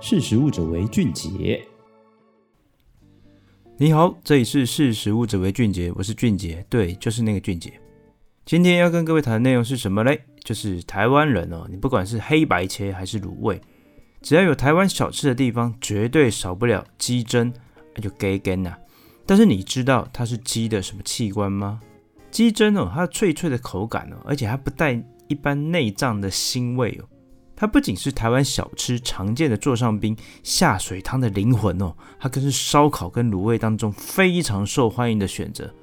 识食物者为俊杰。你好，这里是识食物者为俊杰，我是俊杰，对，就是那个俊杰。今天要跟各位谈的内容是什么嘞？就是台湾人哦，你不管是黑白切还是卤味，只要有台湾小吃的地方，绝对少不了鸡胗，那就鸡胗呐。但是你知道它是鸡的什么器官吗？鸡胗哦，它脆脆的口感哦，而且它不带一般内脏的腥味哦。它不仅是台湾小吃常见的座上宾、下水汤的灵魂哦，它更是烧烤跟卤味当中非常受欢迎的选择。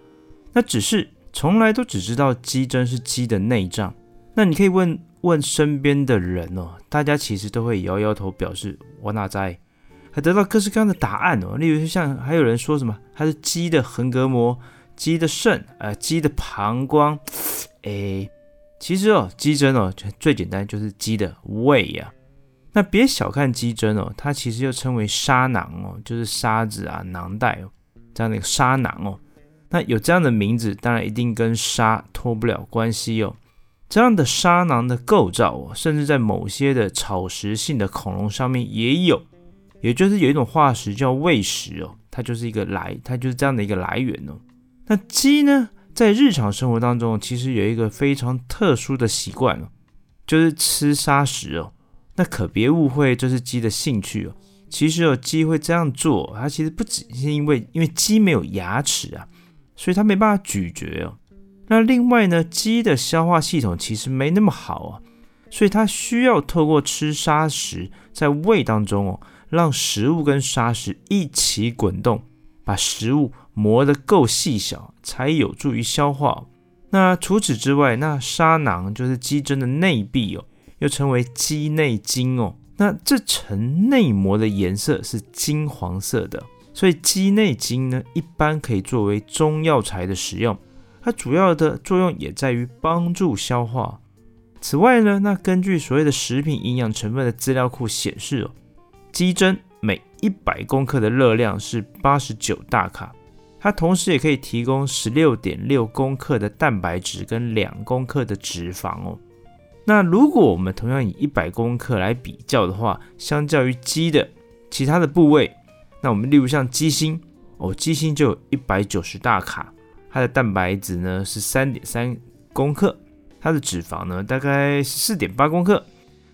那只是从来都只知道鸡胗是鸡的内脏，那你可以问问身边的人哦，大家其实都会摇摇头表示我哪在，还得到各式各样的答案哦。例如像还有人说什么它是鸡的横膈膜、鸡的肾、呃鸡的膀胱，诶。其实哦，鸡胗哦，最简单就是鸡的胃呀、那别小看鸡胗哦，它其实又称为沙囊哦，就是沙子啊、囊袋哦，这样的一个沙囊哦。那有这样的名字，当然一定跟沙脱不了关系哦。这样的沙囊的构造哦，甚至在某些的草食性的恐龙上面也有，也就是有一种化石叫胃石哦，它就是一个来，它就是这样的一个来源哦。那鸡呢？在日常生活当中，其实有一个非常特殊的习惯哦，就是吃沙石哦。那可别误会这是鸡的兴趣哦。其实哦，鸡会这样做，它其实不只是因为因为鸡没有牙齿啊，所以它没办法咀嚼哦。那另外呢，鸡的消化系统其实没那么好啊，所以它需要透过吃沙石在胃当中哦，让食物跟沙石一起滚动，把食物。磨得够细小，才有助于消化。那除此之外，那沙囊就是鸡胗的内壁哦，又称为鸡内筋哦。那这层内膜的颜色是金黄色的，所以鸡内筋呢，一般可以作为中药材的使用。它主要的作用也在于帮助消化。此外呢，那根据所谓的食品营养成分的资料库显示哦，鸡胗每一百公克的热量是八十九大卡。它同时也可以提供十六点六公克的蛋白质跟两公克的脂肪哦。那如果我们同样以一百公克来比较的话，相较于鸡的其他的部位，那我们例如像鸡心哦，鸡心就有一百九十大卡，它的蛋白质呢是三点三公克，它的脂肪呢大概是四点八公克。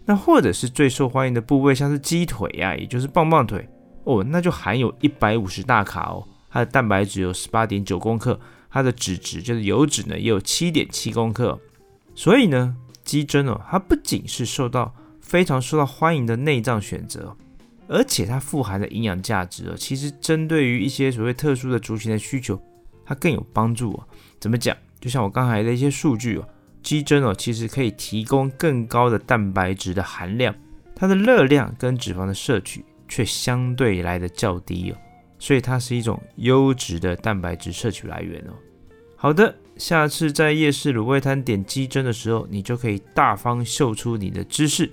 那或者是最受欢迎的部位，像是鸡腿呀、也就是棒棒腿哦，那就含有一百五十大卡哦。它的蛋白质有十八点九公克，它的脂质就是油脂呢也有七点七公克，所以呢，鸡胗哦，它不仅是受到非常受到欢迎的内脏选择，而且它富含的营养价值哦，其实针对于一些所谓特殊的族群的需求，它更有帮助哦。怎么讲？就像我刚才的一些数据哦，鸡胗哦，其实可以提供更高的蛋白质的含量，它的热量跟脂肪的摄取却相对来的较低哦。所以它是一种优质的蛋白质摄取来源哦。好的，下次在夜市卤味摊点鸡胗的时候，你就可以大方秀出你的知识，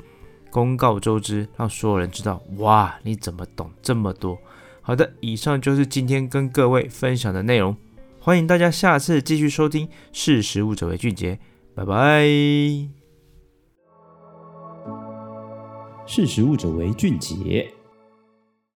公告周知，让所有人知道，哇，你怎么懂这么多？好的，以上就是今天跟各位分享的内容，欢迎大家下次继续收听《识食物者为俊杰》，拜拜。识时务者为俊杰。